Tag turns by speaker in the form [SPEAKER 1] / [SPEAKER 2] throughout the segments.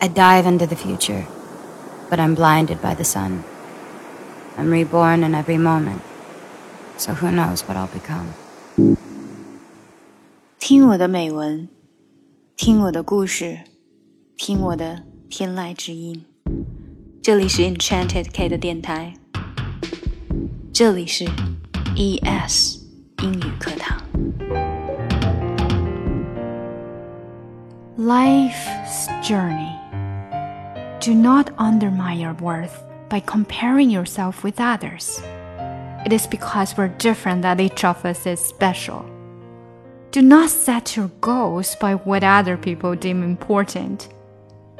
[SPEAKER 1] I dive into the future, but I'm blinded by the sun. I'm reborn in every moment, so who knows what I'll become.
[SPEAKER 2] 听我的美文，听我的故事，听我的天籁之音。这里是 Enchanted K 的电台，这里是 ES 英语课堂。Life's journey. Do not undermine your worth by comparing yourself with others. It is because we're different that each of us is special. Do not set your goals by what other people deem important.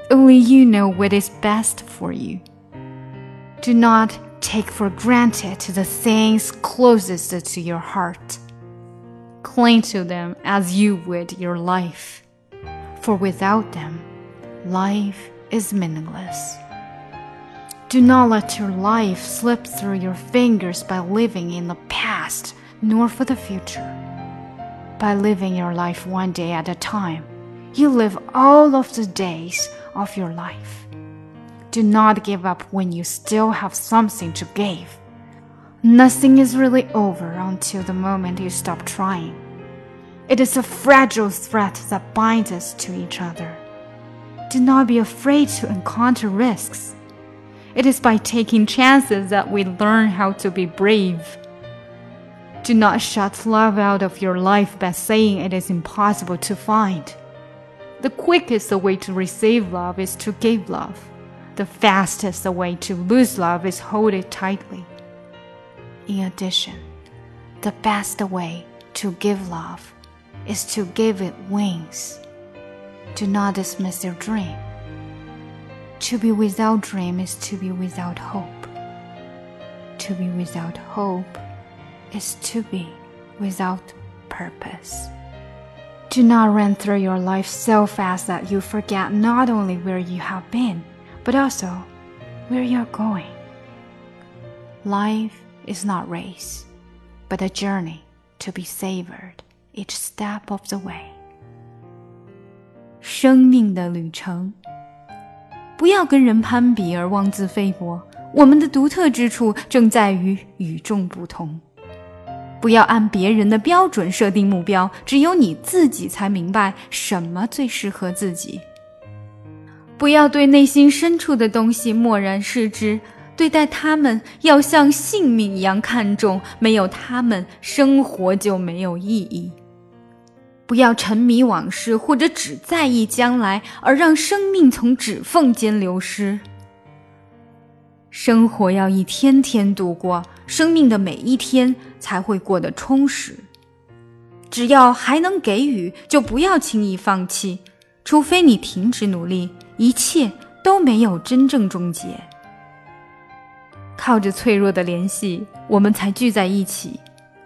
[SPEAKER 2] Only you know what is best for you. Do not take for granted the things closest to your heart. Cling to them as you would your life for without them, life is meaningless. Do not let your life slip through your fingers by living in the past, nor for the future. By living your life one day at a time, you live all of the days of your life. Do not give up when you still have something to give. Nothing is really over until the moment you stop trying. It is a fragile thread that binds us to each other. Do not be afraid to encounter risks. It is by taking chances that we learn how to be brave. Do not shut love out of your life by saying it is impossible to find. The quickest way to receive love is to give love. The fastest way to lose love is hold it tightly. In addition, the best way to give love is to give it wings. Do not dismiss your dream. To be without dream is to be without hope. To be without hope is to be without purpose. Do not run through your life so fast that you forget not only where you have been, but also where you're going. Life is not race, but a journey to be savored each step of the way。生命的旅程，不要跟人攀比而妄自菲薄。我们的独特之处正在于与众不同。不要按别人的标准设定目标，只有你自己才明白什么最适合自己。不要对内心深处的东西漠然视之。对待他们要像性命一样看重，没有他们，生活就没有意义。不要沉迷往事，或者只在意将来，而让生命从指缝间流失。生活要一天天度过，生命的每一天才会过得充实。只要还能给予，就不要轻易放弃，除非你停止努力，一切都没有真正终结。靠着脆弱的联系，我们才聚在一起。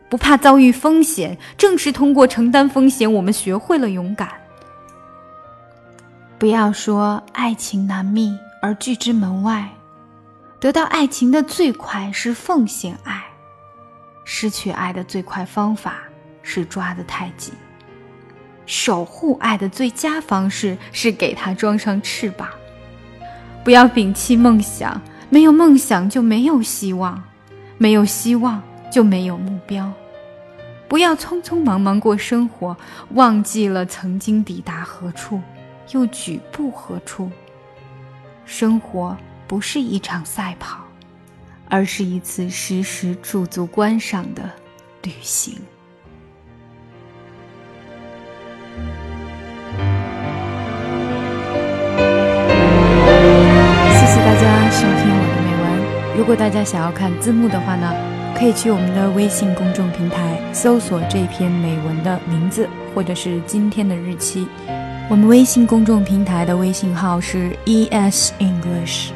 [SPEAKER 2] 不怕遭遇风险，正是通过承担风险，我们学会了勇敢。不要说爱情难觅而拒之门外，得到爱情的最快是奉献爱，失去爱的最快方法是抓得太紧。守护爱的最佳方式是给它装上翅膀。不要摒弃梦想，没有梦想就没有希望，没有希望。就没有目标。不要匆匆忙忙过生活，忘记了曾经抵达何处，又举步何处。生活不是一场赛跑，而是一次时时驻足观赏的旅行。谢谢大家收听我的美文。如果大家想要看字幕的话呢？可以去我们的微信公众平台搜索这篇美文的名字，或者是今天的日期。我们微信公众平台的微信号是 ES English。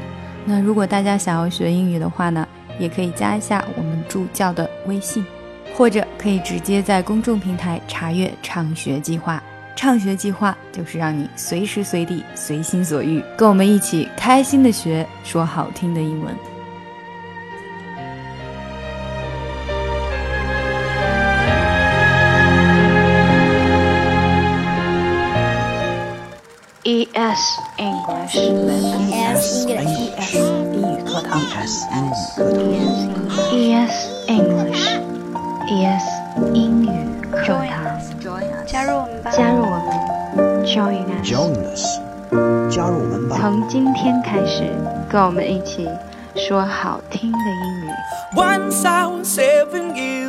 [SPEAKER 2] 那如果大家想要学英语的话呢，也可以加一下我们助教的微信，或者可以直接在公众平台查阅畅学计划。畅学计划就是让你随时随地随心所欲，跟我们一起开心的学说好听的英文。ES English.
[SPEAKER 3] ES English. 英语课堂
[SPEAKER 4] S
[SPEAKER 2] ES English ES 英语课堂
[SPEAKER 3] 加入我们吧
[SPEAKER 2] 加入我们 Join us
[SPEAKER 4] Join us
[SPEAKER 2] join
[SPEAKER 5] us, I was seven years